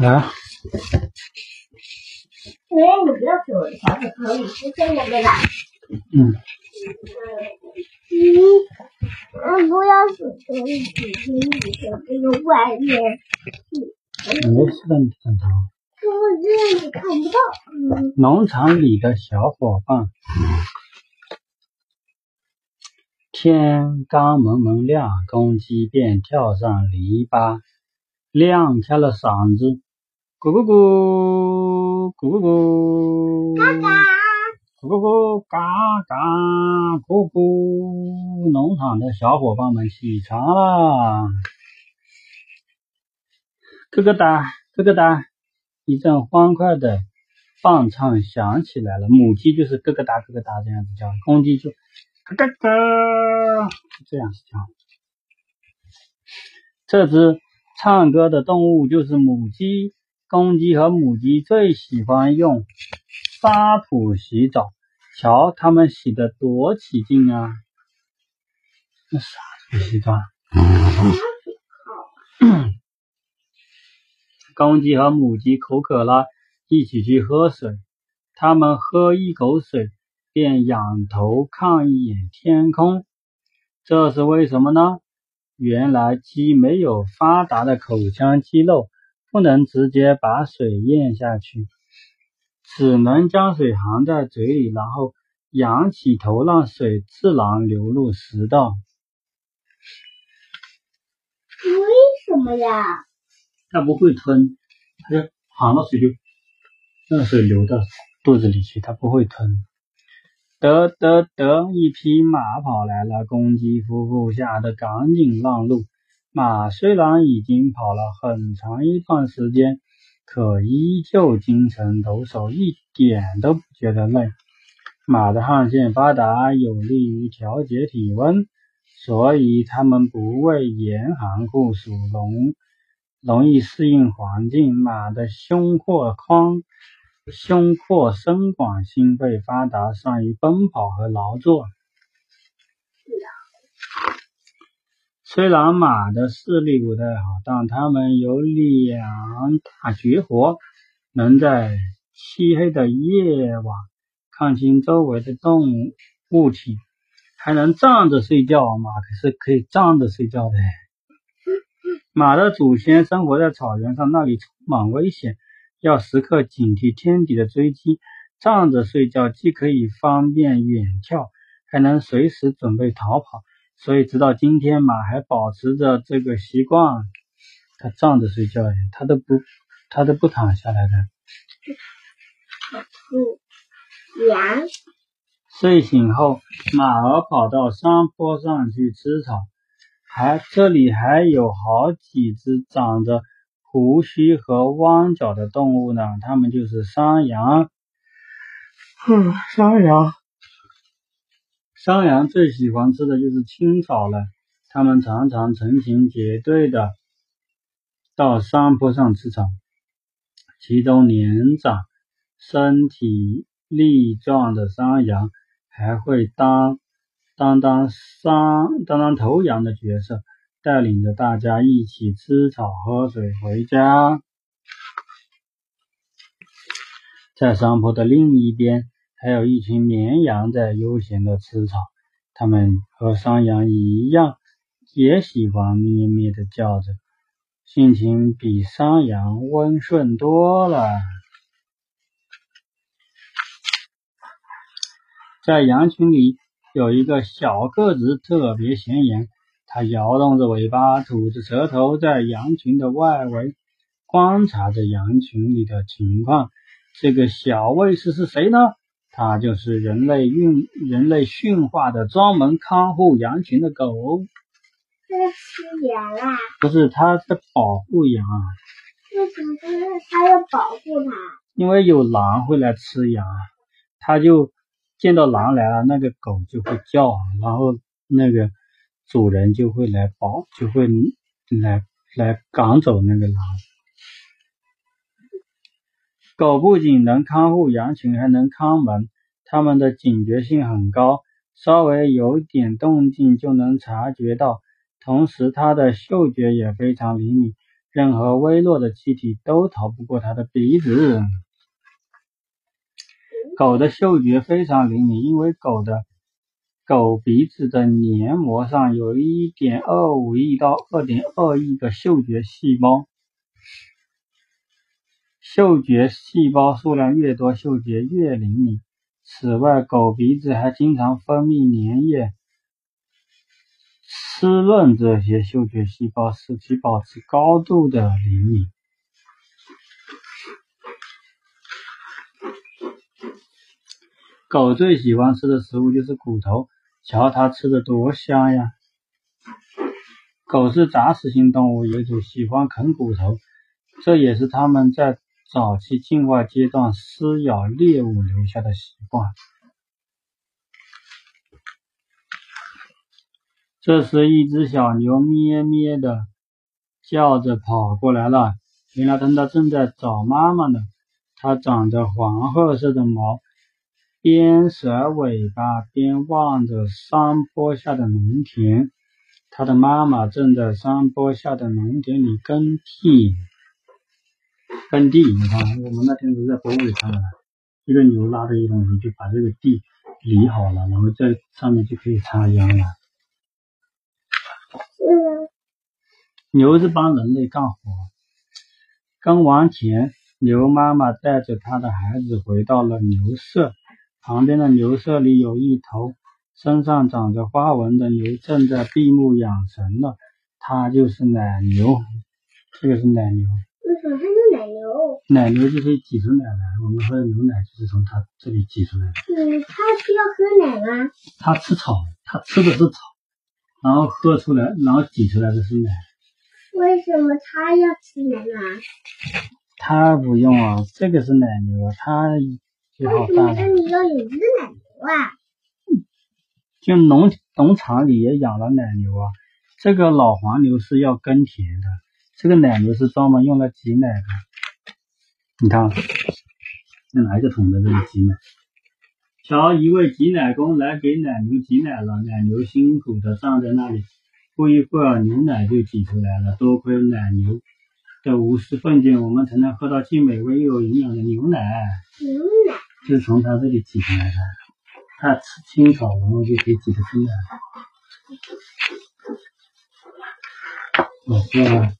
来，因为你不要给我的小手头，你是现在的啦。嗯，嗯，嗯，不要手头，你你的这个外面，没事的，正常。可是这样子看不到。嗯，农场里的小伙伴，天刚蒙蒙亮，公鸡便跳上篱笆，亮开了嗓子，咕咕咕，咕咕咕，嘎嘎，咕咕咕，嘎嘎，咕咕。农场的小伙伴们起床啦！咯咯哒，咯咯哒，一阵欢快的放唱响起来了。母鸡就是咯咯哒咯咯哒这样子叫，公鸡就咯咯咯这样子叫。这只唱歌的动物就是母鸡。公鸡和母鸡最喜欢用沙土洗澡，瞧它们洗的多起劲啊！那沙土洗澡。公鸡和母鸡口渴了，一起去喝水。它们喝一口水，便仰头看一眼天空。这是为什么呢？原来鸡没有发达的口腔肌肉，不能直接把水咽下去，只能将水含在嘴里，然后仰起头，让水自然流入食道。为什么呀？它不会吞，它就含了水就让水流到肚子里去，它不会吞。得得得！一匹马跑来了，公鸡夫妇吓得赶紧让路。马虽然已经跑了很长一段时间，可依旧精神抖擞，一点都不觉得累。马的汗腺发达，有利于调节体温，所以它们不畏严寒酷暑，容容易适应环境。马的胸廓宽。胸廓深广，心肺发达，善于奔跑和劳作。虽然马的视力不太好，但它们有两大绝活：能在漆黑的夜晚看清周围的动物物体，还能站着睡觉。马可是可以站着睡觉的。马的祖先生活在草原上，那里充满危险。要时刻警惕天敌的追击，站着睡觉既可以方便远眺，还能随时准备逃跑。所以直到今天，马还保持着这个习惯，它站着睡觉呀，它都不，它都不躺下来的。嗯，羊，睡醒后，马儿跑到山坡上去吃草，还这里还有好几只长着。胡须和弯角的动物呢？它们就是山羊。哼，山羊，山羊最喜欢吃的就是青草了。它们常常成群结队的到山坡上吃草。其中年长、身体力壮的山羊还会当当当山当当头羊的角色。带领着大家一起吃草喝水回家。在山坡的另一边，还有一群绵羊在悠闲的吃草。它们和山羊一样，也喜欢咩咩的叫着，性情比山羊温顺多了。在羊群里，有一个小个子，特别显眼。它摇动着尾巴，吐着舌头，在羊群的外围观察着羊群里的情况。这个小卫士是谁呢？他就是人类驯人类驯化的专门看护羊群的狗。这是羊啊？不是，它在保护羊啊。为什么它要保护它？因为有狼会来吃羊，它就见到狼来了，那个狗就会叫，然后那个。主人就会来保，就会来来赶走那个狼。狗不仅能看护羊群，还能看门。它们的警觉性很高，稍微有点动静就能察觉到。同时，它的嗅觉也非常灵敏，任何微弱的气体都逃不过它的鼻子。狗的嗅觉非常灵敏，因为狗的狗鼻子的黏膜上有一点二五亿到二点二亿个嗅觉细胞。嗅觉细胞数量越多，嗅觉越灵敏。此外，狗鼻子还经常分泌粘液，湿润这些嗅觉细胞，使其保持高度的灵敏。狗最喜欢吃的食物就是骨头，瞧它吃的多香呀！狗是杂食性动物，有种喜欢啃骨头，这也是它们在早期进化阶段撕咬猎物留下的习惯。这时，一只小牛咩咩的叫着跑过来了，原来它正在找妈妈呢。它长着黄褐色的毛。边甩尾巴边望着山坡下的农田，它的妈妈正在山坡下的农田里耕地。耕地，你看，我们那天不是在博物里看到的，一个牛拉着一个东西，就把这个地犁好了，然后在上面就可以插秧了。嗯。牛是帮人类干活。耕完田，牛妈妈带着它的孩子回到了牛舍。旁边的牛舍里有一头身上长着花纹的牛，正在闭目养神呢。它就是奶牛，这个是奶牛。奶牛？奶牛就可以挤出奶来，我们喝的牛奶就是从它这里挤出来的。嗯，它需要喝奶吗？它吃草，它吃的是草，然后喝出来，然后挤出来的是奶。为什么它要吃奶呢？它不用啊，这个是奶牛，它。为什么这里要有一只奶牛啊？就农农场里也养了奶牛啊。这个老黄牛是要耕田的，这个奶牛是专门用来挤奶的。你看，拿一个桶在这里挤奶。瞧，一位挤奶工来给奶牛挤奶了。奶牛辛苦的站在那里，不一会儿牛奶就挤出来了。多亏奶牛的无私奉献，我们才能喝到既美味又有营养的牛奶。牛奶。是从它这里挤出来的，它吃青草，然后就可以挤得出来。哦，对了。